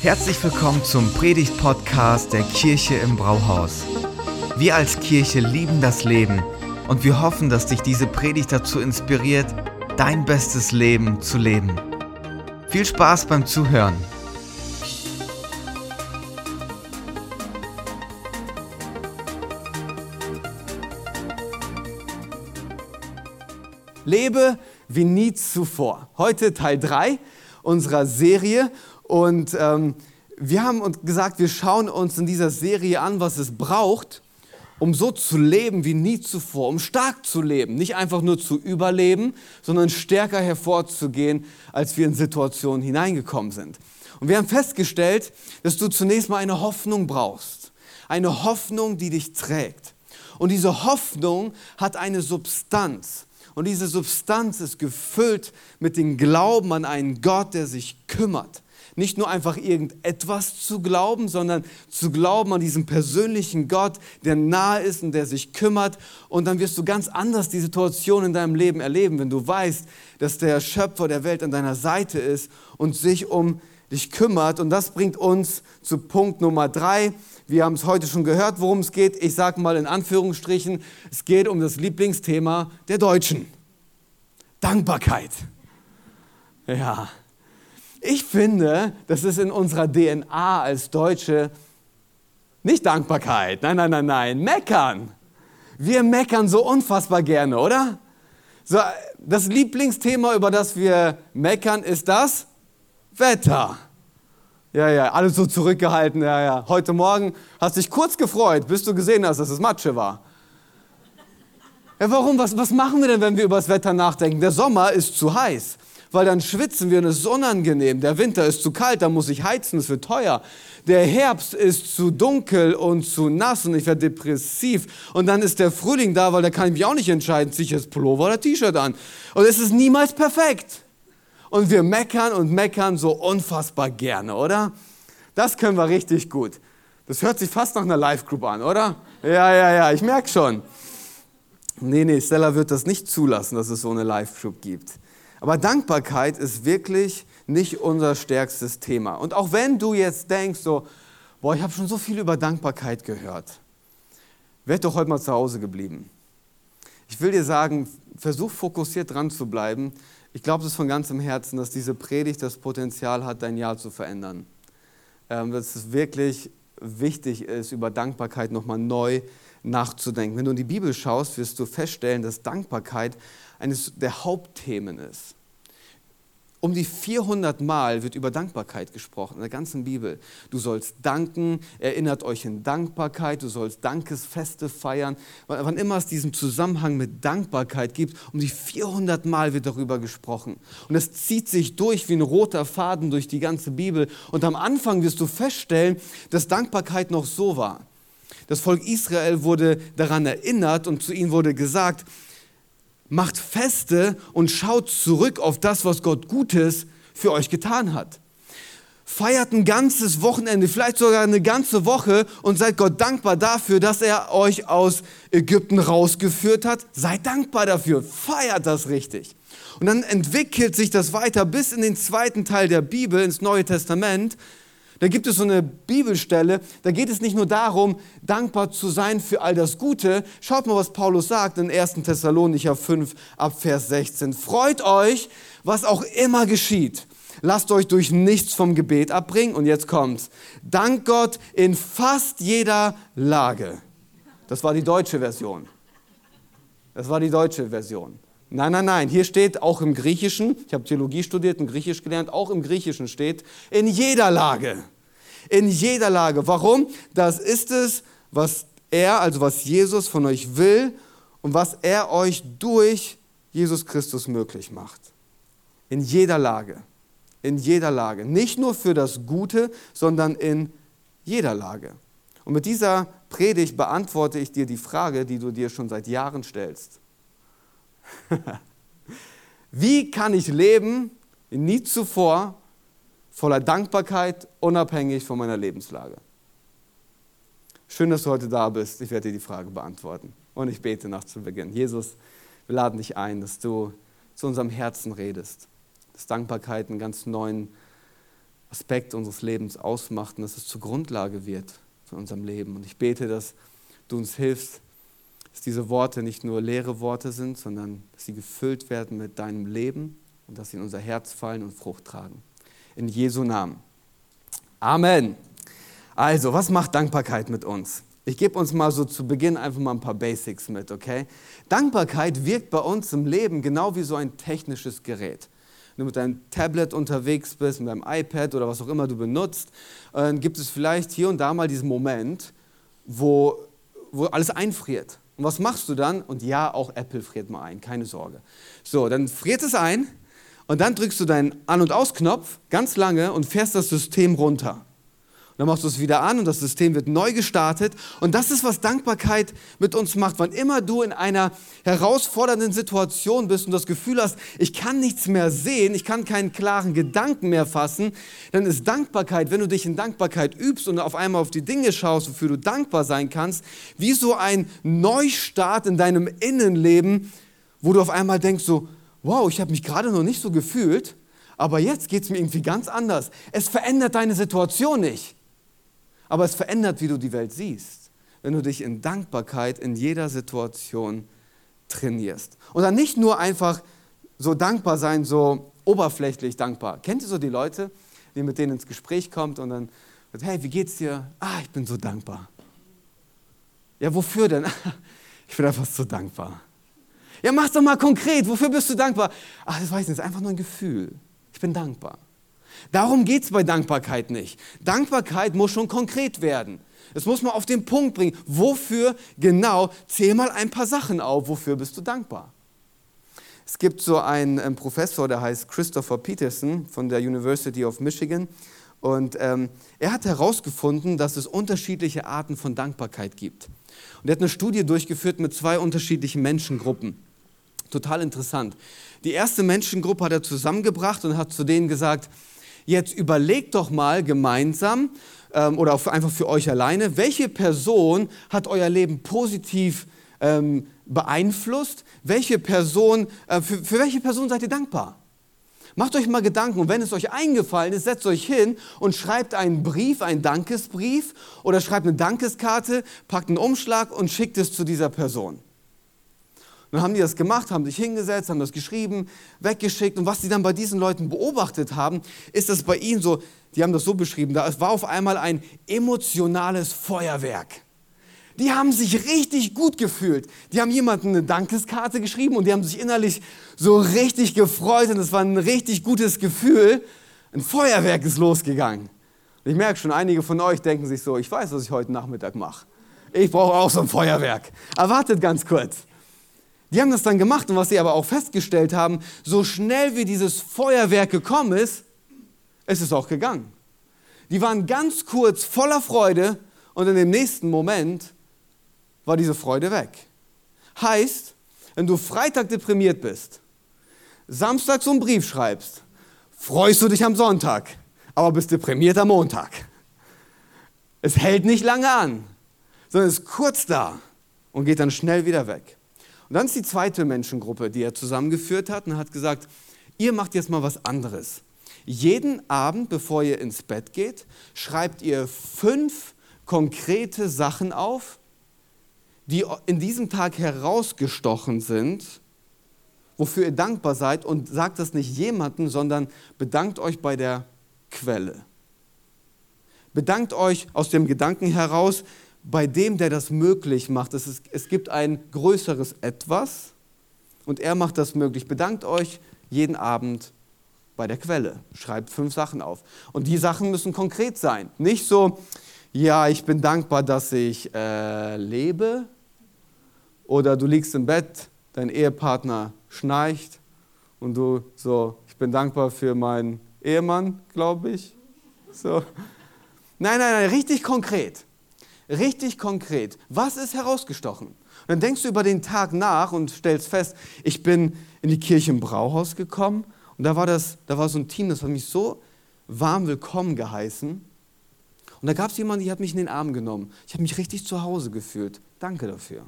Herzlich willkommen zum Predigt-Podcast der Kirche im Brauhaus. Wir als Kirche lieben das Leben und wir hoffen, dass dich diese Predigt dazu inspiriert, dein bestes Leben zu leben. Viel Spaß beim Zuhören. Lebe wie nie zuvor. Heute Teil 3 unserer Serie und ähm, wir haben uns gesagt, wir schauen uns in dieser Serie an, was es braucht, um so zu leben wie nie zuvor, um stark zu leben, nicht einfach nur zu überleben, sondern stärker hervorzugehen, als wir in Situationen hineingekommen sind. Und wir haben festgestellt, dass du zunächst mal eine Hoffnung brauchst, eine Hoffnung, die dich trägt. Und diese Hoffnung hat eine Substanz. Und diese Substanz ist gefüllt mit dem Glauben an einen Gott, der sich kümmert nicht nur einfach irgendetwas zu glauben, sondern zu glauben an diesen persönlichen Gott, der nahe ist und der sich kümmert. Und dann wirst du ganz anders die Situation in deinem Leben erleben, wenn du weißt, dass der Schöpfer der Welt an deiner Seite ist und sich um dich kümmert. Und das bringt uns zu Punkt Nummer drei. Wir haben es heute schon gehört, worum es geht. Ich sage mal in Anführungsstrichen, es geht um das Lieblingsthema der Deutschen. Dankbarkeit. Ja, ich finde, das ist in unserer DNA als Deutsche nicht Dankbarkeit. Nein, nein, nein, nein. Meckern. Wir meckern so unfassbar gerne, oder? So, das Lieblingsthema, über das wir meckern, ist das Wetter. Ja, ja, alles so zurückgehalten. Ja, ja. Heute Morgen hast du dich kurz gefreut, bis du gesehen hast, dass es Matsche war. Ja, warum? Was, was machen wir denn, wenn wir über das Wetter nachdenken? Der Sommer ist zu heiß weil dann schwitzen wir und es ist unangenehm. Der Winter ist zu kalt, dann muss ich heizen, es wird teuer. Der Herbst ist zu dunkel und zu nass und ich werde depressiv. Und dann ist der Frühling da, weil da kann ich mich auch nicht entscheiden, ziehe ich jetzt Pullover oder T-Shirt an. Und es ist niemals perfekt. Und wir meckern und meckern so unfassbar gerne, oder? Das können wir richtig gut. Das hört sich fast nach einer Live-Group an, oder? Ja, ja, ja, ich merke schon. Nee, nee, Stella wird das nicht zulassen, dass es so eine Live-Group gibt. Aber Dankbarkeit ist wirklich nicht unser stärkstes Thema. Und auch wenn du jetzt denkst, so, boah, ich habe schon so viel über Dankbarkeit gehört, werd doch heute mal zu Hause geblieben. Ich will dir sagen, versuch fokussiert dran zu bleiben. Ich glaube es von ganzem Herzen, dass diese Predigt das Potenzial hat, dein Jahr zu verändern. Ähm, dass es wirklich wichtig ist, über Dankbarkeit nochmal neu nachzudenken. Wenn du in die Bibel schaust, wirst du feststellen, dass Dankbarkeit eines der Hauptthemen ist. Um die 400 Mal wird über Dankbarkeit gesprochen in der ganzen Bibel. Du sollst danken, erinnert euch in Dankbarkeit, du sollst Dankesfeste feiern. Wann immer es diesen Zusammenhang mit Dankbarkeit gibt, um die 400 Mal wird darüber gesprochen. Und es zieht sich durch wie ein roter Faden durch die ganze Bibel. Und am Anfang wirst du feststellen, dass Dankbarkeit noch so war. Das Volk Israel wurde daran erinnert und zu ihnen wurde gesagt, macht Feste und schaut zurück auf das, was Gott Gutes für euch getan hat. Feiert ein ganzes Wochenende, vielleicht sogar eine ganze Woche und seid Gott dankbar dafür, dass er euch aus Ägypten rausgeführt hat. Seid dankbar dafür, feiert das richtig. Und dann entwickelt sich das weiter bis in den zweiten Teil der Bibel, ins Neue Testament. Da gibt es so eine Bibelstelle, da geht es nicht nur darum, dankbar zu sein für all das Gute. Schaut mal, was Paulus sagt in 1. Thessalonicher 5 ab Vers 16. Freut euch, was auch immer geschieht. Lasst euch durch nichts vom Gebet abbringen. Und jetzt kommt's. Dank Gott in fast jeder Lage. Das war die deutsche Version. Das war die deutsche Version. Nein, nein, nein. Hier steht auch im Griechischen, ich habe Theologie studiert und Griechisch gelernt, auch im Griechischen steht, in jeder Lage. In jeder Lage. Warum? Das ist es, was er, also was Jesus von euch will und was er euch durch Jesus Christus möglich macht. In jeder Lage. In jeder Lage. Nicht nur für das Gute, sondern in jeder Lage. Und mit dieser Predigt beantworte ich dir die Frage, die du dir schon seit Jahren stellst. Wie kann ich leben, wie nie zuvor, voller Dankbarkeit, unabhängig von meiner Lebenslage? Schön, dass du heute da bist. Ich werde dir die Frage beantworten. Und ich bete nach zu Beginn. Jesus, wir laden dich ein, dass du zu unserem Herzen redest. Dass Dankbarkeit einen ganz neuen Aspekt unseres Lebens ausmacht und dass es zur Grundlage wird für unserem Leben. Und ich bete, dass du uns hilfst, dass diese Worte nicht nur leere Worte sind, sondern dass sie gefüllt werden mit deinem Leben und dass sie in unser Herz fallen und Frucht tragen. In Jesu Namen. Amen. Also, was macht Dankbarkeit mit uns? Ich gebe uns mal so zu Beginn einfach mal ein paar Basics mit, okay? Dankbarkeit wirkt bei uns im Leben genau wie so ein technisches Gerät. Wenn du mit deinem Tablet unterwegs bist, mit deinem iPad oder was auch immer du benutzt, dann gibt es vielleicht hier und da mal diesen Moment, wo, wo alles einfriert. Und was machst du dann? Und ja, auch Apple friert mal ein, keine Sorge. So, dann friert es ein und dann drückst du deinen An- und Ausknopf ganz lange und fährst das System runter. Dann machst du es wieder an und das System wird neu gestartet. Und das ist, was Dankbarkeit mit uns macht. Wann immer du in einer herausfordernden Situation bist und das Gefühl hast, ich kann nichts mehr sehen, ich kann keinen klaren Gedanken mehr fassen, dann ist Dankbarkeit, wenn du dich in Dankbarkeit übst und auf einmal auf die Dinge schaust, wofür du dankbar sein kannst, wie so ein Neustart in deinem Innenleben, wo du auf einmal denkst so, wow, ich habe mich gerade noch nicht so gefühlt, aber jetzt geht es mir irgendwie ganz anders. Es verändert deine Situation nicht. Aber es verändert, wie du die Welt siehst, wenn du dich in Dankbarkeit in jeder Situation trainierst. Und dann nicht nur einfach so dankbar sein, so oberflächlich dankbar. Kennt ihr so die Leute, die mit denen ins Gespräch kommt und dann sagt, hey, wie geht's dir? Ah, ich bin so dankbar. Ja, wofür denn? Ich bin einfach so dankbar. Ja, mach doch mal konkret. Wofür bist du dankbar? Ach, das weiß ich nicht. Das ist einfach nur ein Gefühl. Ich bin dankbar. Darum geht es bei Dankbarkeit nicht. Dankbarkeit muss schon konkret werden. Es muss man auf den Punkt bringen. Wofür genau? Zähl mal ein paar Sachen auf. Wofür bist du dankbar? Es gibt so einen, einen Professor, der heißt Christopher Peterson von der University of Michigan. Und ähm, er hat herausgefunden, dass es unterschiedliche Arten von Dankbarkeit gibt. Und er hat eine Studie durchgeführt mit zwei unterschiedlichen Menschengruppen. Total interessant. Die erste Menschengruppe hat er zusammengebracht und hat zu denen gesagt, Jetzt überlegt doch mal gemeinsam ähm, oder einfach für euch alleine, welche Person hat euer Leben positiv ähm, beeinflusst? Welche Person, äh, für, für welche Person seid ihr dankbar? Macht euch mal Gedanken und wenn es euch eingefallen ist, setzt euch hin und schreibt einen Brief, einen Dankesbrief oder schreibt eine Dankeskarte, packt einen Umschlag und schickt es zu dieser Person dann haben die das gemacht, haben sich hingesetzt, haben das geschrieben, weggeschickt. Und was sie dann bei diesen Leuten beobachtet haben, ist, dass bei ihnen so, die haben das so beschrieben, da war auf einmal ein emotionales Feuerwerk. Die haben sich richtig gut gefühlt. Die haben jemandem eine Dankeskarte geschrieben und die haben sich innerlich so richtig gefreut und es war ein richtig gutes Gefühl. Ein Feuerwerk ist losgegangen. Und ich merke schon, einige von euch denken sich so, ich weiß, was ich heute Nachmittag mache. Ich brauche auch so ein Feuerwerk. Erwartet ganz kurz. Die haben das dann gemacht und was sie aber auch festgestellt haben, so schnell wie dieses Feuerwerk gekommen ist, ist es auch gegangen. Die waren ganz kurz voller Freude und in dem nächsten Moment war diese Freude weg. Heißt, wenn du Freitag deprimiert bist, Samstag so einen Brief schreibst, freust du dich am Sonntag, aber bist deprimiert am Montag. Es hält nicht lange an, sondern ist kurz da und geht dann schnell wieder weg. Und dann ist die zweite Menschengruppe, die er zusammengeführt hat und hat gesagt, ihr macht jetzt mal was anderes. Jeden Abend, bevor ihr ins Bett geht, schreibt ihr fünf konkrete Sachen auf, die in diesem Tag herausgestochen sind, wofür ihr dankbar seid und sagt das nicht jemandem, sondern bedankt euch bei der Quelle. Bedankt euch aus dem Gedanken heraus, bei dem, der das möglich macht. Es, ist, es gibt ein größeres Etwas und er macht das möglich. Bedankt euch jeden Abend bei der Quelle. Schreibt fünf Sachen auf. Und die Sachen müssen konkret sein. Nicht so, ja, ich bin dankbar, dass ich äh, lebe. Oder du liegst im Bett, dein Ehepartner schnarcht und du so, ich bin dankbar für meinen Ehemann, glaube ich. So. Nein, nein, nein, richtig konkret richtig konkret. Was ist herausgestochen? Und dann denkst du über den Tag nach und stellst fest, ich bin in die Kirche im Brauhaus gekommen und da war, das, da war so ein Team, das hat mich so warm willkommen geheißen. Und da gab es jemanden, die hat mich in den Arm genommen. Ich habe mich richtig zu Hause gefühlt. Danke dafür.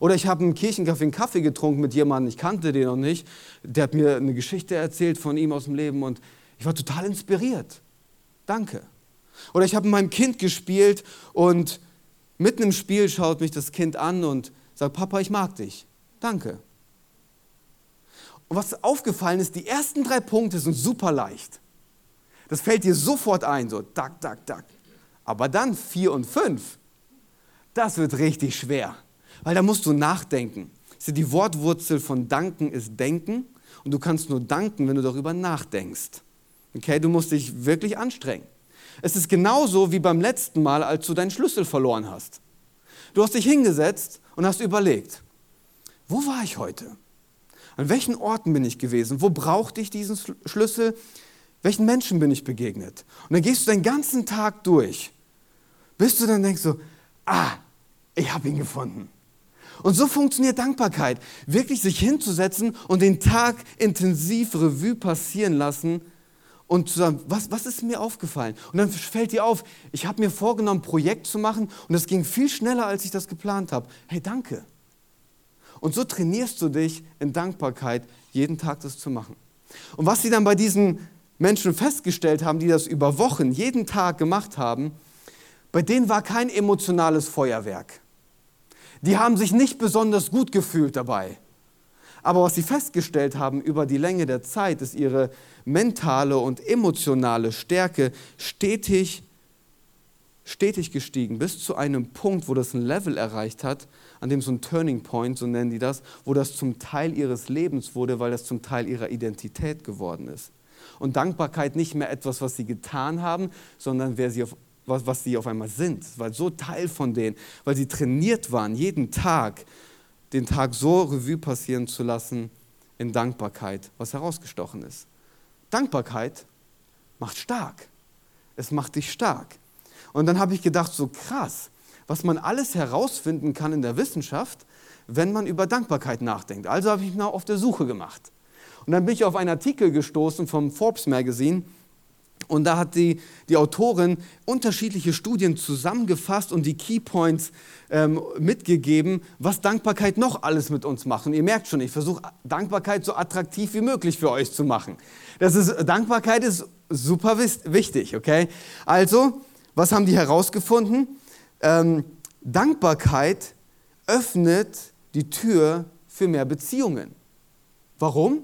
Oder ich habe im Kirchencafé einen Kaffee getrunken mit jemandem, ich kannte den noch nicht. Der hat mir eine Geschichte erzählt von ihm aus dem Leben und ich war total inspiriert. Danke. Oder ich habe mit meinem Kind gespielt und mitten im Spiel schaut mich das Kind an und sagt, Papa, ich mag dich. Danke. Und was aufgefallen ist, die ersten drei Punkte sind super leicht. Das fällt dir sofort ein, so dack, dack, dack. Aber dann vier und fünf, das wird richtig schwer, weil da musst du nachdenken. Die Wortwurzel von danken ist denken und du kannst nur danken, wenn du darüber nachdenkst. Okay, du musst dich wirklich anstrengen. Es ist genauso wie beim letzten Mal, als du deinen Schlüssel verloren hast. Du hast dich hingesetzt und hast überlegt, wo war ich heute? An welchen Orten bin ich gewesen? Wo brauchte ich diesen Schlüssel? Welchen Menschen bin ich begegnet? Und dann gehst du den ganzen Tag durch, bis du dann denkst so, ah, ich habe ihn gefunden. Und so funktioniert Dankbarkeit. Wirklich sich hinzusetzen und den Tag intensiv Revue passieren lassen und zu sagen, was, was ist mir aufgefallen? Und dann fällt dir auf, ich habe mir vorgenommen, ein Projekt zu machen und das ging viel schneller, als ich das geplant habe. Hey, danke. Und so trainierst du dich in Dankbarkeit, jeden Tag das zu machen. Und was sie dann bei diesen Menschen festgestellt haben, die das über Wochen, jeden Tag gemacht haben, bei denen war kein emotionales Feuerwerk. Die haben sich nicht besonders gut gefühlt dabei. Aber was sie festgestellt haben über die Länge der Zeit, ist ihre mentale und emotionale Stärke stetig, stetig gestiegen, bis zu einem Punkt, wo das ein Level erreicht hat, an dem so ein Turning Point, so nennen die das, wo das zum Teil ihres Lebens wurde, weil das zum Teil ihrer Identität geworden ist. Und Dankbarkeit nicht mehr etwas, was sie getan haben, sondern wer sie auf, was, was sie auf einmal sind. War so Teil von denen, weil sie trainiert waren, jeden Tag den Tag so Revue passieren zu lassen in Dankbarkeit, was herausgestochen ist. Dankbarkeit macht stark. Es macht dich stark. Und dann habe ich gedacht, so krass, was man alles herausfinden kann in der Wissenschaft, wenn man über Dankbarkeit nachdenkt. Also habe ich mich auf der Suche gemacht. Und dann bin ich auf einen Artikel gestoßen vom Forbes Magazine, und da hat die, die Autorin unterschiedliche Studien zusammengefasst und die Keypoints ähm, mitgegeben, was Dankbarkeit noch alles mit uns macht. Und ihr merkt schon, ich versuche Dankbarkeit so attraktiv wie möglich für euch zu machen. Das ist, Dankbarkeit ist super wichtig, okay? Also, was haben die herausgefunden? Ähm, Dankbarkeit öffnet die Tür für mehr Beziehungen. Warum?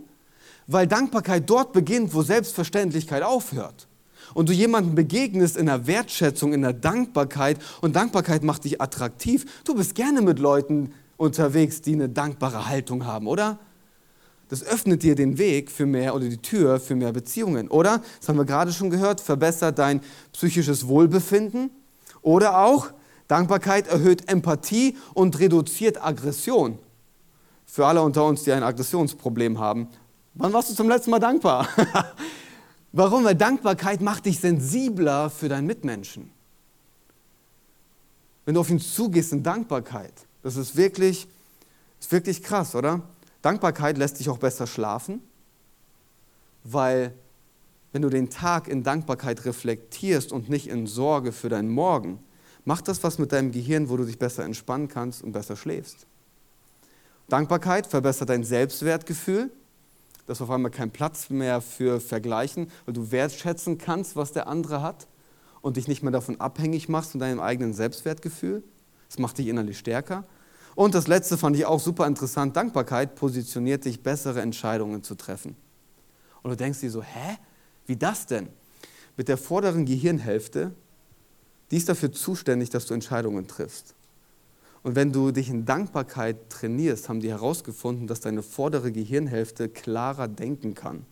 Weil Dankbarkeit dort beginnt, wo Selbstverständlichkeit aufhört und du jemandem begegnest in der Wertschätzung, in der Dankbarkeit und Dankbarkeit macht dich attraktiv, du bist gerne mit Leuten unterwegs, die eine dankbare Haltung haben, oder? Das öffnet dir den Weg für mehr oder die Tür für mehr Beziehungen, oder? Das haben wir gerade schon gehört, verbessert dein psychisches Wohlbefinden oder auch Dankbarkeit erhöht Empathie und reduziert Aggression. Für alle unter uns, die ein Aggressionsproblem haben. Wann warst du zum letzten Mal dankbar? Warum? Weil Dankbarkeit macht dich sensibler für deinen Mitmenschen. Wenn du auf ihn zugehst in Dankbarkeit, das ist wirklich, ist wirklich krass, oder? Dankbarkeit lässt dich auch besser schlafen, weil wenn du den Tag in Dankbarkeit reflektierst und nicht in Sorge für deinen Morgen, macht das was mit deinem Gehirn, wo du dich besser entspannen kannst und besser schläfst. Dankbarkeit verbessert dein Selbstwertgefühl, da ist auf einmal kein Platz mehr für Vergleichen, weil du wertschätzen kannst, was der andere hat und dich nicht mehr davon abhängig machst von deinem eigenen Selbstwertgefühl. Das macht dich innerlich stärker. Und das letzte fand ich auch super interessant. Dankbarkeit positioniert dich, bessere Entscheidungen zu treffen. Und du denkst dir so, hä? Wie das denn? Mit der vorderen Gehirnhälfte, die ist dafür zuständig, dass du Entscheidungen triffst. Und wenn du dich in Dankbarkeit trainierst, haben die herausgefunden, dass deine vordere Gehirnhälfte klarer denken kann.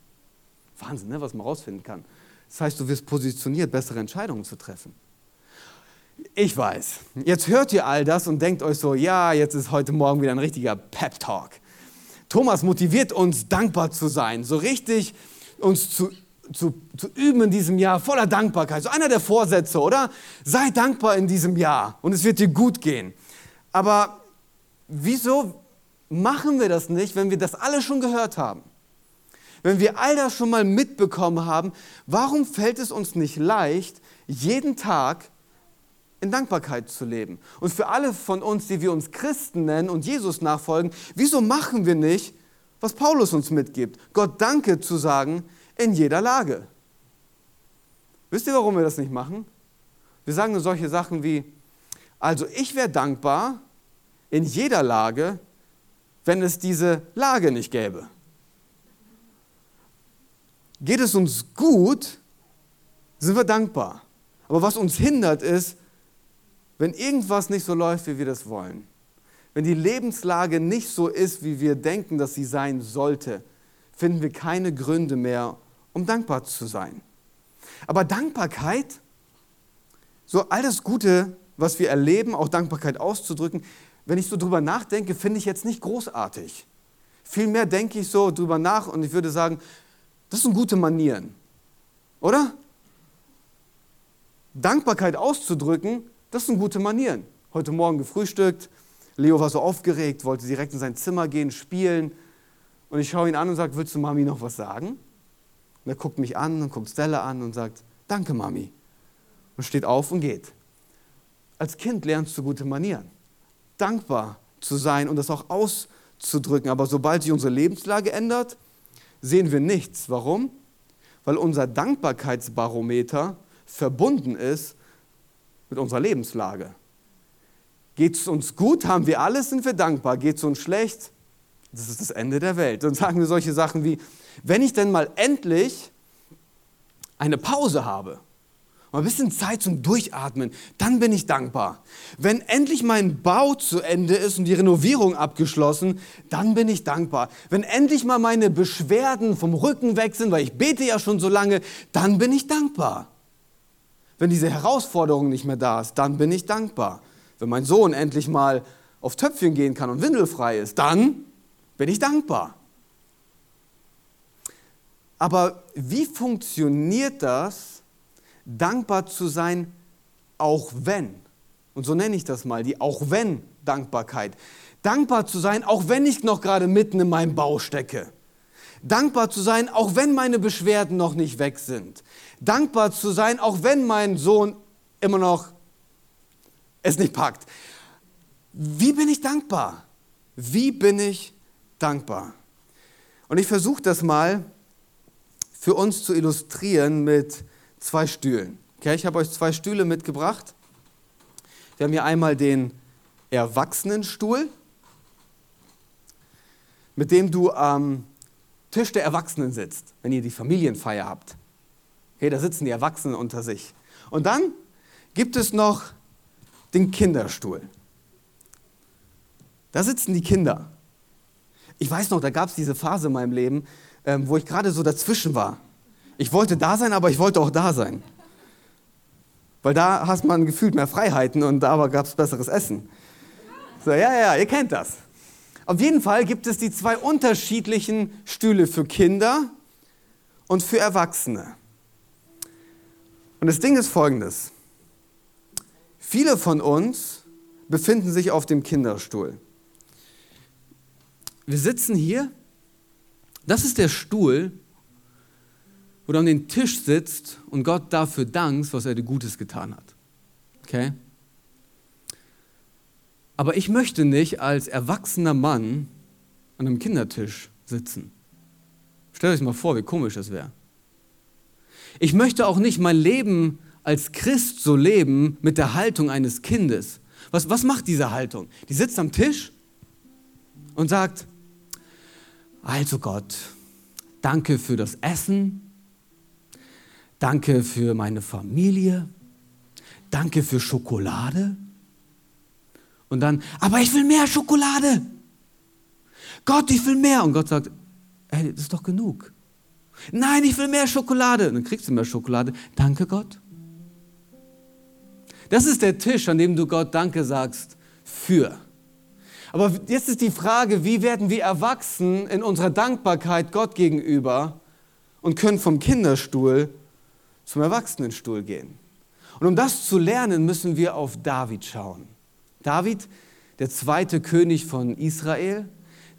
Wahnsinn, ne, was man herausfinden kann. Das heißt, du wirst positioniert, bessere Entscheidungen zu treffen. Ich weiß, jetzt hört ihr all das und denkt euch so, ja, jetzt ist heute Morgen wieder ein richtiger Pep-Talk. Thomas motiviert uns, dankbar zu sein, so richtig uns zu, zu, zu üben in diesem Jahr voller Dankbarkeit. So einer der Vorsätze, oder? Sei dankbar in diesem Jahr und es wird dir gut gehen. Aber wieso machen wir das nicht, wenn wir das alle schon gehört haben? Wenn wir all das schon mal mitbekommen haben, warum fällt es uns nicht leicht, jeden Tag in Dankbarkeit zu leben? Und für alle von uns, die wir uns Christen nennen und Jesus nachfolgen, wieso machen wir nicht, was Paulus uns mitgibt? Gott Danke zu sagen in jeder Lage. Wisst ihr, warum wir das nicht machen? Wir sagen nur solche Sachen wie, also ich wäre dankbar in jeder Lage, wenn es diese Lage nicht gäbe. Geht es uns gut, sind wir dankbar. Aber was uns hindert ist, wenn irgendwas nicht so läuft, wie wir das wollen. Wenn die Lebenslage nicht so ist, wie wir denken, dass sie sein sollte, finden wir keine Gründe mehr, um dankbar zu sein. Aber Dankbarkeit, so all das Gute, was wir erleben, auch Dankbarkeit auszudrücken, wenn ich so drüber nachdenke, finde ich jetzt nicht großartig. Vielmehr denke ich so drüber nach und ich würde sagen, das sind gute Manieren. Oder? Dankbarkeit auszudrücken, das sind gute Manieren. Heute Morgen gefrühstückt, Leo war so aufgeregt, wollte direkt in sein Zimmer gehen, spielen. Und ich schaue ihn an und sage, willst du Mami noch was sagen? Und er guckt mich an und guckt Stella an und sagt, danke Mami. Und steht auf und geht. Als Kind lernst du gute Manieren. Dankbar zu sein und das auch auszudrücken. Aber sobald sich unsere Lebenslage ändert, sehen wir nichts. Warum? Weil unser Dankbarkeitsbarometer verbunden ist mit unserer Lebenslage. Geht es uns gut, haben wir alles, sind wir dankbar. Geht es uns schlecht, das ist das Ende der Welt. Dann sagen wir solche Sachen wie, wenn ich denn mal endlich eine Pause habe, mal ein bisschen Zeit zum Durchatmen, dann bin ich dankbar. Wenn endlich mein Bau zu Ende ist und die Renovierung abgeschlossen, dann bin ich dankbar. Wenn endlich mal meine Beschwerden vom Rücken weg sind, weil ich bete ja schon so lange, dann bin ich dankbar. Wenn diese Herausforderung nicht mehr da ist, dann bin ich dankbar. Wenn mein Sohn endlich mal auf Töpfchen gehen kann und windelfrei ist, dann bin ich dankbar. Aber wie funktioniert das, dankbar zu sein, auch wenn? Und so nenne ich das mal, die auch wenn Dankbarkeit. Dankbar zu sein, auch wenn ich noch gerade mitten in meinem Bau stecke. Dankbar zu sein, auch wenn meine Beschwerden noch nicht weg sind. Dankbar zu sein, auch wenn mein Sohn immer noch es nicht packt. Wie bin ich dankbar? Wie bin ich dankbar? Und ich versuche das mal für uns zu illustrieren mit zwei Stühlen. Okay, ich habe euch zwei Stühle mitgebracht. Wir haben hier einmal den Erwachsenenstuhl, mit dem du am Tisch der Erwachsenen sitzt, wenn ihr die Familienfeier habt. Okay, da sitzen die Erwachsenen unter sich. Und dann gibt es noch den Kinderstuhl. Da sitzen die Kinder. Ich weiß noch, da gab es diese Phase in meinem Leben, ähm, wo ich gerade so dazwischen war. Ich wollte da sein, aber ich wollte auch da sein. Weil da hast man gefühlt mehr Freiheiten und da gab es besseres Essen. So, ja, ja, ihr kennt das. Auf jeden Fall gibt es die zwei unterschiedlichen Stühle für Kinder und für Erwachsene. Und das Ding ist folgendes. Viele von uns befinden sich auf dem Kinderstuhl. Wir sitzen hier. Das ist der Stuhl, du an den Tisch sitzt und Gott dafür dankst, was er dir Gutes getan hat. Okay? Aber ich möchte nicht als erwachsener Mann an einem Kindertisch sitzen. Stellt euch mal vor, wie komisch das wäre. Ich möchte auch nicht mein Leben als Christ so leben mit der Haltung eines Kindes. Was, was macht diese Haltung? Die sitzt am Tisch und sagt, also Gott, danke für das Essen, danke für meine Familie, danke für Schokolade. Und dann, aber ich will mehr Schokolade. Gott, ich will mehr. Und Gott sagt, ey, das ist doch genug. Nein, ich will mehr Schokolade. Und dann kriegst du mehr Schokolade. Danke Gott. Das ist der Tisch, an dem du Gott Danke sagst für. Aber jetzt ist die Frage, wie werden wir erwachsen in unserer Dankbarkeit Gott gegenüber und können vom Kinderstuhl zum Erwachsenenstuhl gehen. Und um das zu lernen, müssen wir auf David schauen. David, der zweite König von Israel,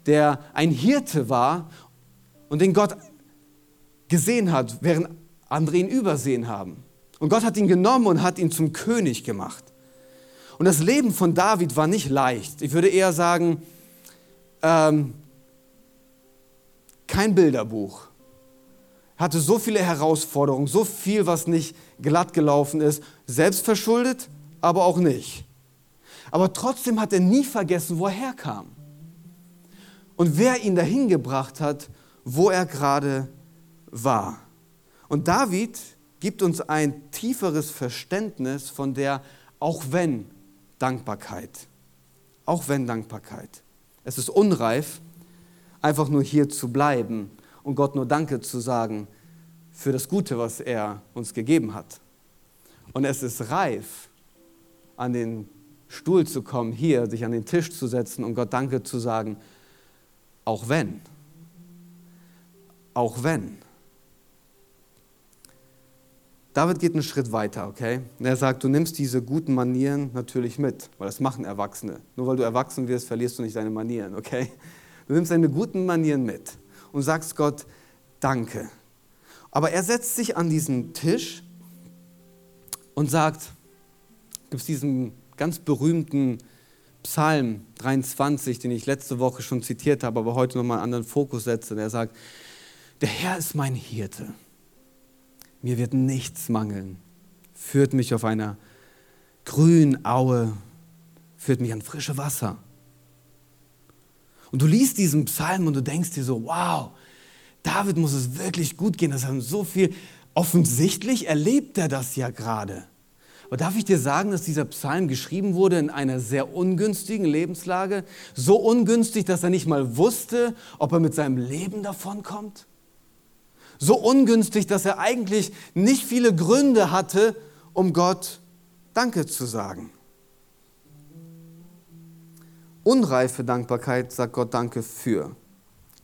der ein Hirte war und den Gott gesehen hat, während andere ihn übersehen haben. Und Gott hat ihn genommen und hat ihn zum König gemacht. Und das Leben von David war nicht leicht. Ich würde eher sagen, ähm, kein Bilderbuch. Hatte so viele Herausforderungen, so viel, was nicht glatt gelaufen ist, selbst verschuldet, aber auch nicht. Aber trotzdem hat er nie vergessen, wo er herkam und wer ihn dahin gebracht hat, wo er gerade war. Und David gibt uns ein tieferes Verständnis von der auch wenn Dankbarkeit. Auch wenn Dankbarkeit. Es ist unreif, einfach nur hier zu bleiben und Gott nur Danke zu sagen für das Gute, was er uns gegeben hat. Und es ist reif, an den Stuhl zu kommen, hier sich an den Tisch zu setzen und Gott Danke zu sagen, auch wenn. Auch wenn. David geht einen Schritt weiter, okay? er sagt, du nimmst diese guten Manieren natürlich mit, weil das machen Erwachsene. Nur weil du erwachsen wirst, verlierst du nicht deine Manieren, okay? Du nimmst deine guten Manieren mit und sagst Gott, danke. Aber er setzt sich an diesen Tisch und sagt, gibt es diesen ganz berühmten Psalm 23, den ich letzte Woche schon zitiert habe, aber heute nochmal einen anderen Fokus setze. Der sagt, der Herr ist mein Hirte. Mir wird nichts mangeln. Führt mich auf einer grünen Aue, führt mich an frische Wasser. Und du liest diesen Psalm und du denkst dir so, wow, David muss es wirklich gut gehen. Das haben so viel. Offensichtlich erlebt er das ja gerade. Aber darf ich dir sagen, dass dieser Psalm geschrieben wurde in einer sehr ungünstigen Lebenslage? So ungünstig, dass er nicht mal wusste, ob er mit seinem Leben davonkommt? So ungünstig, dass er eigentlich nicht viele Gründe hatte, um Gott Danke zu sagen. Unreife Dankbarkeit sagt Gott Danke für.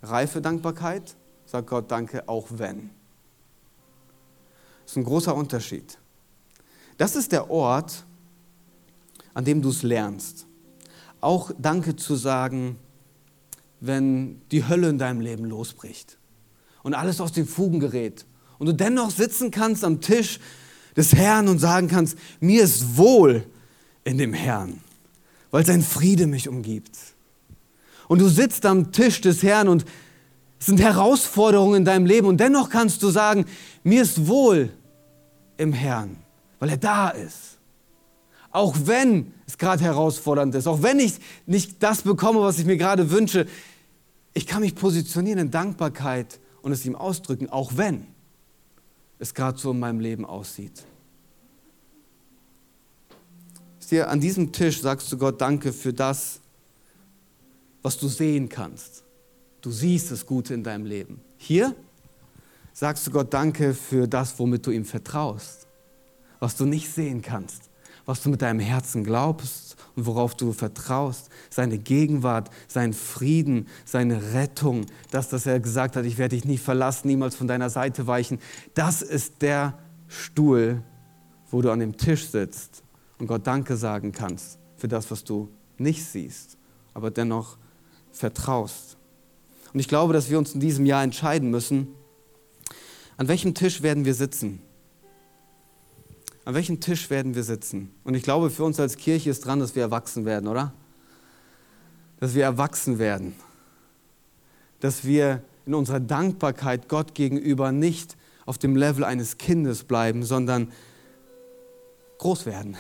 Reife Dankbarkeit sagt Gott Danke auch wenn. Das ist ein großer Unterschied. Das ist der Ort, an dem du es lernst. Auch Danke zu sagen, wenn die Hölle in deinem Leben losbricht und alles aus den Fugen gerät und du dennoch sitzen kannst am Tisch des Herrn und sagen kannst, mir ist wohl in dem Herrn, weil sein Friede mich umgibt. Und du sitzt am Tisch des Herrn und es sind Herausforderungen in deinem Leben und dennoch kannst du sagen, mir ist wohl im Herrn weil er da ist. Auch wenn es gerade herausfordernd ist, auch wenn ich nicht das bekomme, was ich mir gerade wünsche, ich kann mich positionieren in Dankbarkeit und es ihm ausdrücken, auch wenn es gerade so in meinem Leben aussieht. Dir an diesem Tisch sagst du Gott Danke für das, was du sehen kannst. Du siehst das Gute in deinem Leben. Hier sagst du Gott Danke für das, womit du ihm vertraust. Was du nicht sehen kannst, was du mit deinem Herzen glaubst und worauf du vertraust, seine Gegenwart, sein Frieden, seine Rettung, das, dass er gesagt hat, ich werde dich nie verlassen, niemals von deiner Seite weichen, das ist der Stuhl, wo du an dem Tisch sitzt und Gott Danke sagen kannst für das, was du nicht siehst, aber dennoch vertraust. Und ich glaube, dass wir uns in diesem Jahr entscheiden müssen, an welchem Tisch werden wir sitzen? An welchem Tisch werden wir sitzen? Und ich glaube, für uns als Kirche ist dran, dass wir erwachsen werden, oder? Dass wir erwachsen werden. Dass wir in unserer Dankbarkeit Gott gegenüber nicht auf dem Level eines Kindes bleiben, sondern groß werden.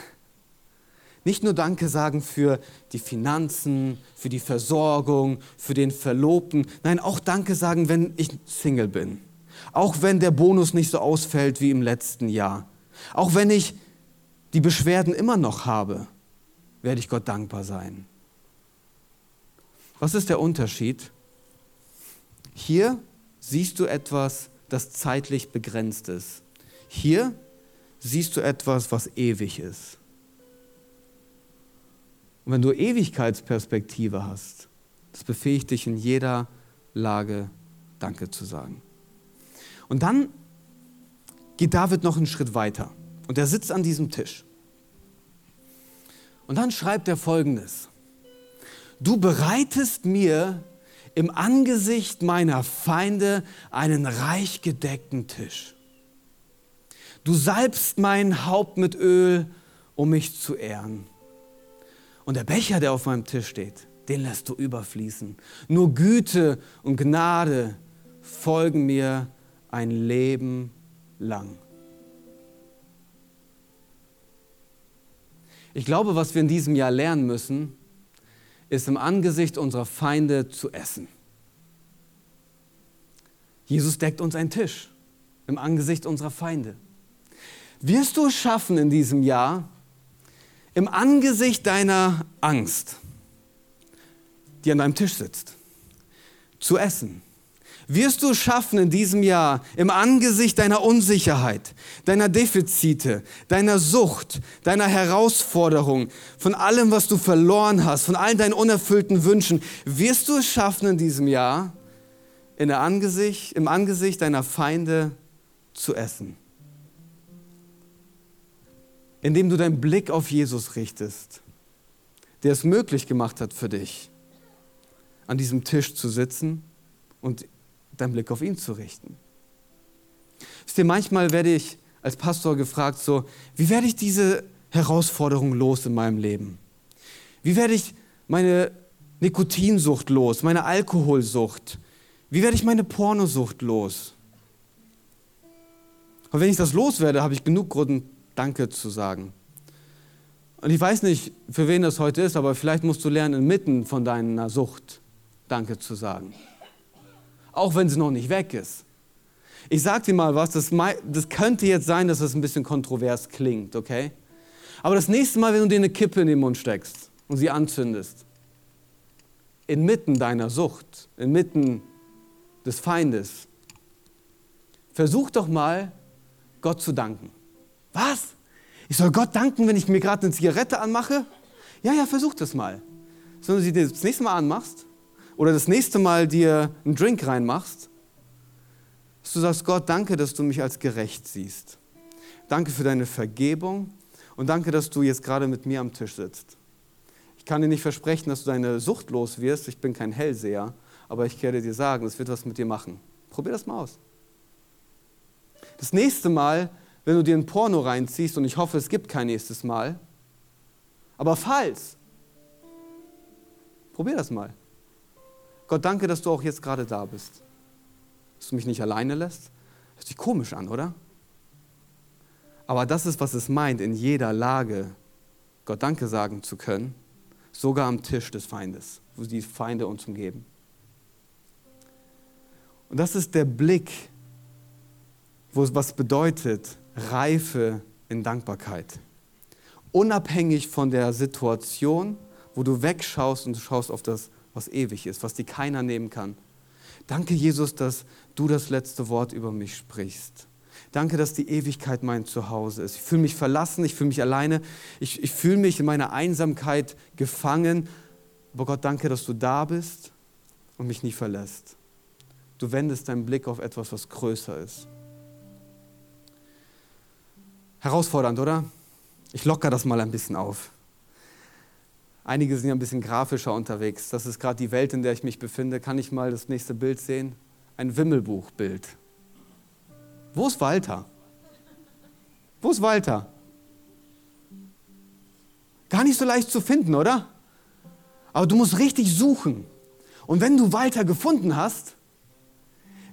Nicht nur Danke sagen für die Finanzen, für die Versorgung, für den Verlobten. Nein, auch Danke sagen, wenn ich Single bin. Auch wenn der Bonus nicht so ausfällt wie im letzten Jahr. Auch wenn ich die Beschwerden immer noch habe, werde ich Gott dankbar sein. Was ist der Unterschied? Hier siehst du etwas, das zeitlich begrenzt ist. Hier siehst du etwas, was ewig ist. Und wenn du Ewigkeitsperspektive hast, das befähigt dich in jeder Lage Danke zu sagen. Und dann geht David noch einen Schritt weiter und er sitzt an diesem Tisch. Und dann schreibt er folgendes. Du bereitest mir im Angesicht meiner Feinde einen reich gedeckten Tisch. Du salbst mein Haupt mit Öl, um mich zu ehren. Und der Becher, der auf meinem Tisch steht, den lässt du überfließen. Nur Güte und Gnade folgen mir ein Leben lang. Ich glaube, was wir in diesem Jahr lernen müssen, ist im Angesicht unserer Feinde zu essen. Jesus deckt uns einen Tisch im Angesicht unserer Feinde. Wirst du es schaffen in diesem Jahr, im Angesicht deiner Angst, die an deinem Tisch sitzt, zu essen? Wirst du es schaffen in diesem Jahr, im Angesicht deiner Unsicherheit, deiner Defizite, deiner Sucht, deiner Herausforderung, von allem, was du verloren hast, von all deinen unerfüllten Wünschen, wirst du es schaffen in diesem Jahr, in der Angesicht, im Angesicht deiner Feinde zu essen? Indem du deinen Blick auf Jesus richtest, der es möglich gemacht hat für dich, an diesem Tisch zu sitzen und deinen Blick auf ihn zu richten. Wisst ihr, manchmal werde ich als Pastor gefragt, so, wie werde ich diese Herausforderung los in meinem Leben? Wie werde ich meine Nikotinsucht los, meine Alkoholsucht? Wie werde ich meine Pornosucht los? Und wenn ich das loswerde, habe ich genug Grund, Danke zu sagen. Und ich weiß nicht, für wen das heute ist, aber vielleicht musst du lernen, inmitten von deiner Sucht Danke zu sagen auch wenn sie noch nicht weg ist. Ich sag dir mal was, das, das könnte jetzt sein, dass das ein bisschen kontrovers klingt, okay? Aber das nächste Mal, wenn du dir eine Kippe in den Mund steckst und sie anzündest, inmitten deiner Sucht, inmitten des Feindes, versuch doch mal, Gott zu danken. Was? Ich soll Gott danken, wenn ich mir gerade eine Zigarette anmache? Ja, ja, versuch das mal. Wenn du sie das nächste Mal anmachst, oder das nächste Mal dir einen Drink reinmachst, dass du sagst, Gott, danke, dass du mich als gerecht siehst. Danke für deine Vergebung und danke, dass du jetzt gerade mit mir am Tisch sitzt. Ich kann dir nicht versprechen, dass du deine Sucht los wirst. Ich bin kein Hellseher, aber ich werde dir sagen, es wird was mit dir machen. Probier das mal aus. Das nächste Mal, wenn du dir ein Porno reinziehst, und ich hoffe, es gibt kein nächstes Mal, aber falls, probier das mal. Gott, danke, dass du auch jetzt gerade da bist. Dass du mich nicht alleine lässt. Hört sich komisch an, oder? Aber das ist, was es meint, in jeder Lage Gott Danke sagen zu können, sogar am Tisch des Feindes, wo die Feinde uns umgeben. Und das ist der Blick, wo es was bedeutet, Reife in Dankbarkeit. Unabhängig von der Situation, wo du wegschaust und du schaust auf das was ewig ist, was dir keiner nehmen kann. Danke, Jesus, dass du das letzte Wort über mich sprichst. Danke, dass die Ewigkeit mein Zuhause ist. Ich fühle mich verlassen, ich fühle mich alleine, ich, ich fühle mich in meiner Einsamkeit gefangen. Aber Gott, danke, dass du da bist und mich nie verlässt. Du wendest deinen Blick auf etwas, was größer ist. Herausfordernd, oder? Ich locker das mal ein bisschen auf. Einige sind ja ein bisschen grafischer unterwegs. Das ist gerade die Welt, in der ich mich befinde. Kann ich mal das nächste Bild sehen? Ein Wimmelbuchbild. Wo ist Walter? Wo ist Walter? Gar nicht so leicht zu finden, oder? Aber du musst richtig suchen. Und wenn du Walter gefunden hast,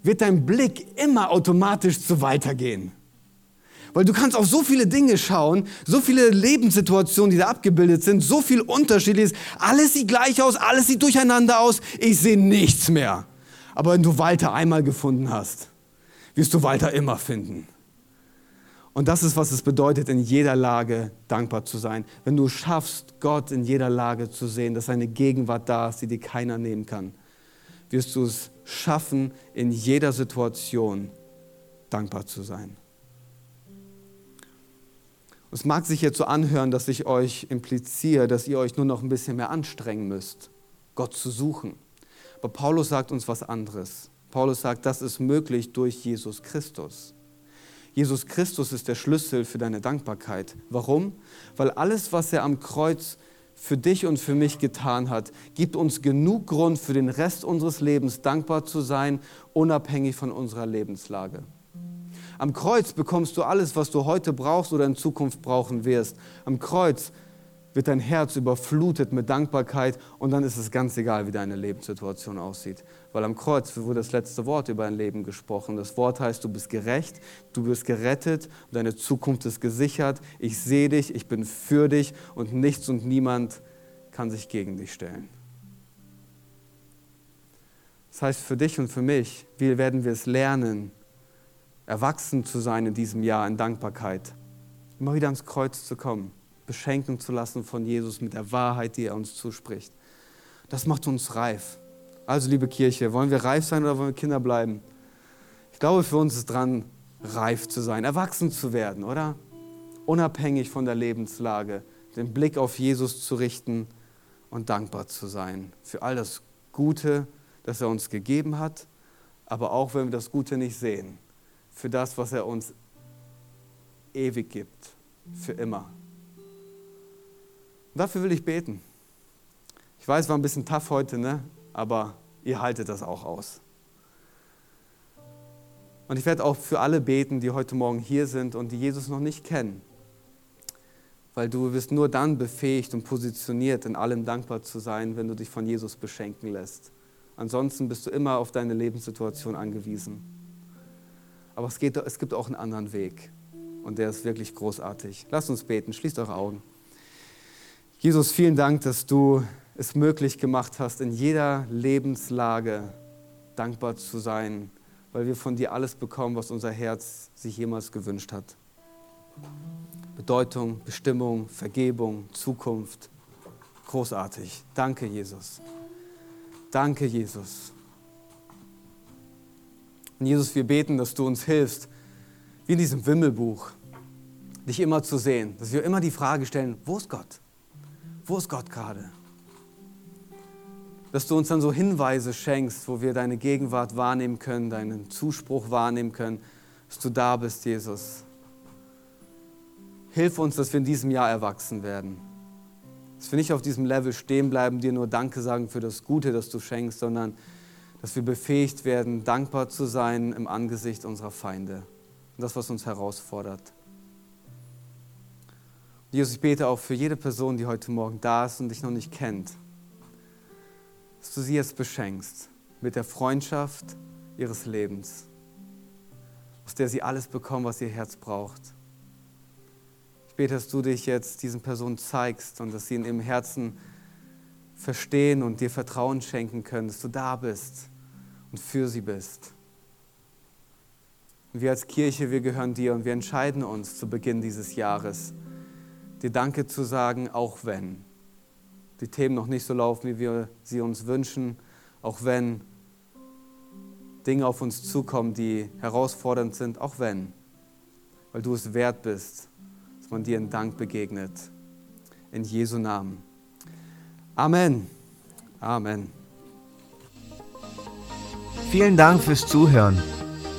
wird dein Blick immer automatisch zu Walter gehen. Weil du kannst auf so viele Dinge schauen, so viele Lebenssituationen, die da abgebildet sind, so viel Unterschiedliches. Alles sieht gleich aus, alles sieht durcheinander aus. Ich sehe nichts mehr. Aber wenn du Walter einmal gefunden hast, wirst du Walter immer finden. Und das ist, was es bedeutet, in jeder Lage dankbar zu sein. Wenn du schaffst, Gott in jeder Lage zu sehen, dass seine Gegenwart da ist, die dir keiner nehmen kann, wirst du es schaffen, in jeder Situation dankbar zu sein. Es mag sich jetzt so anhören, dass ich euch impliziere, dass ihr euch nur noch ein bisschen mehr anstrengen müsst, Gott zu suchen. Aber Paulus sagt uns was anderes. Paulus sagt, das ist möglich durch Jesus Christus. Jesus Christus ist der Schlüssel für deine Dankbarkeit. Warum? Weil alles, was er am Kreuz für dich und für mich getan hat, gibt uns genug Grund für den Rest unseres Lebens dankbar zu sein, unabhängig von unserer Lebenslage. Am Kreuz bekommst du alles, was du heute brauchst oder in Zukunft brauchen wirst. Am Kreuz wird dein Herz überflutet mit Dankbarkeit und dann ist es ganz egal, wie deine Lebenssituation aussieht. Weil am Kreuz wurde das letzte Wort über dein Leben gesprochen. Das Wort heißt, du bist gerecht, du bist gerettet, deine Zukunft ist gesichert. Ich sehe dich, ich bin für dich und nichts und niemand kann sich gegen dich stellen. Das heißt, für dich und für mich, wie werden wir es lernen, erwachsen zu sein in diesem Jahr in Dankbarkeit, immer wieder ans Kreuz zu kommen beschenken zu lassen von Jesus mit der Wahrheit, die er uns zuspricht. Das macht uns reif. Also, liebe Kirche, wollen wir reif sein oder wollen wir Kinder bleiben? Ich glaube, für uns ist dran, reif zu sein, erwachsen zu werden, oder? Unabhängig von der Lebenslage, den Blick auf Jesus zu richten und dankbar zu sein für all das Gute, das er uns gegeben hat, aber auch wenn wir das Gute nicht sehen, für das, was er uns ewig gibt, für immer. Und dafür will ich beten. Ich weiß, war ein bisschen tough heute, ne? aber ihr haltet das auch aus. Und ich werde auch für alle beten, die heute Morgen hier sind und die Jesus noch nicht kennen. Weil du wirst nur dann befähigt und positioniert, in allem dankbar zu sein, wenn du dich von Jesus beschenken lässt. Ansonsten bist du immer auf deine Lebenssituation angewiesen. Aber es, geht, es gibt auch einen anderen Weg. Und der ist wirklich großartig. Lasst uns beten. Schließt eure Augen. Jesus, vielen Dank, dass du es möglich gemacht hast, in jeder Lebenslage dankbar zu sein, weil wir von dir alles bekommen, was unser Herz sich jemals gewünscht hat. Bedeutung, Bestimmung, Vergebung, Zukunft. Großartig. Danke, Jesus. Danke, Jesus. Und Jesus, wir beten, dass du uns hilfst, wie in diesem Wimmelbuch, dich immer zu sehen, dass wir immer die Frage stellen, wo ist Gott? wo ist Gott gerade? Dass du uns dann so Hinweise schenkst, wo wir deine Gegenwart wahrnehmen können, deinen Zuspruch wahrnehmen können, dass du da bist, Jesus. Hilf uns, dass wir in diesem Jahr erwachsen werden. Dass wir nicht auf diesem Level stehen bleiben, dir nur Danke sagen für das Gute, das du schenkst, sondern dass wir befähigt werden, dankbar zu sein im Angesicht unserer Feinde. Und das, was uns herausfordert. Jesus, ich bete auch für jede Person, die heute Morgen da ist und dich noch nicht kennt, dass du sie jetzt beschenkst mit der Freundschaft ihres Lebens, aus der sie alles bekommen, was ihr Herz braucht. Ich bete, dass du dich jetzt diesen Personen zeigst und dass sie in ihrem Herzen verstehen und dir Vertrauen schenken können, dass du da bist und für sie bist. Und wir als Kirche, wir gehören dir und wir entscheiden uns zu Beginn dieses Jahres, dir Danke zu sagen, auch wenn die Themen noch nicht so laufen, wie wir sie uns wünschen, auch wenn Dinge auf uns zukommen, die herausfordernd sind, auch wenn, weil du es wert bist, dass man dir in Dank begegnet. In Jesu Namen. Amen. Amen. Vielen Dank fürs Zuhören.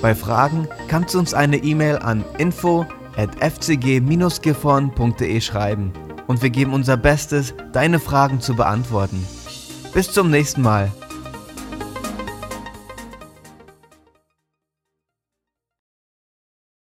Bei Fragen kannst du uns eine E-Mail an info at fcg-gifhorn.de schreiben und wir geben unser Bestes, deine Fragen zu beantworten. Bis zum nächsten Mal.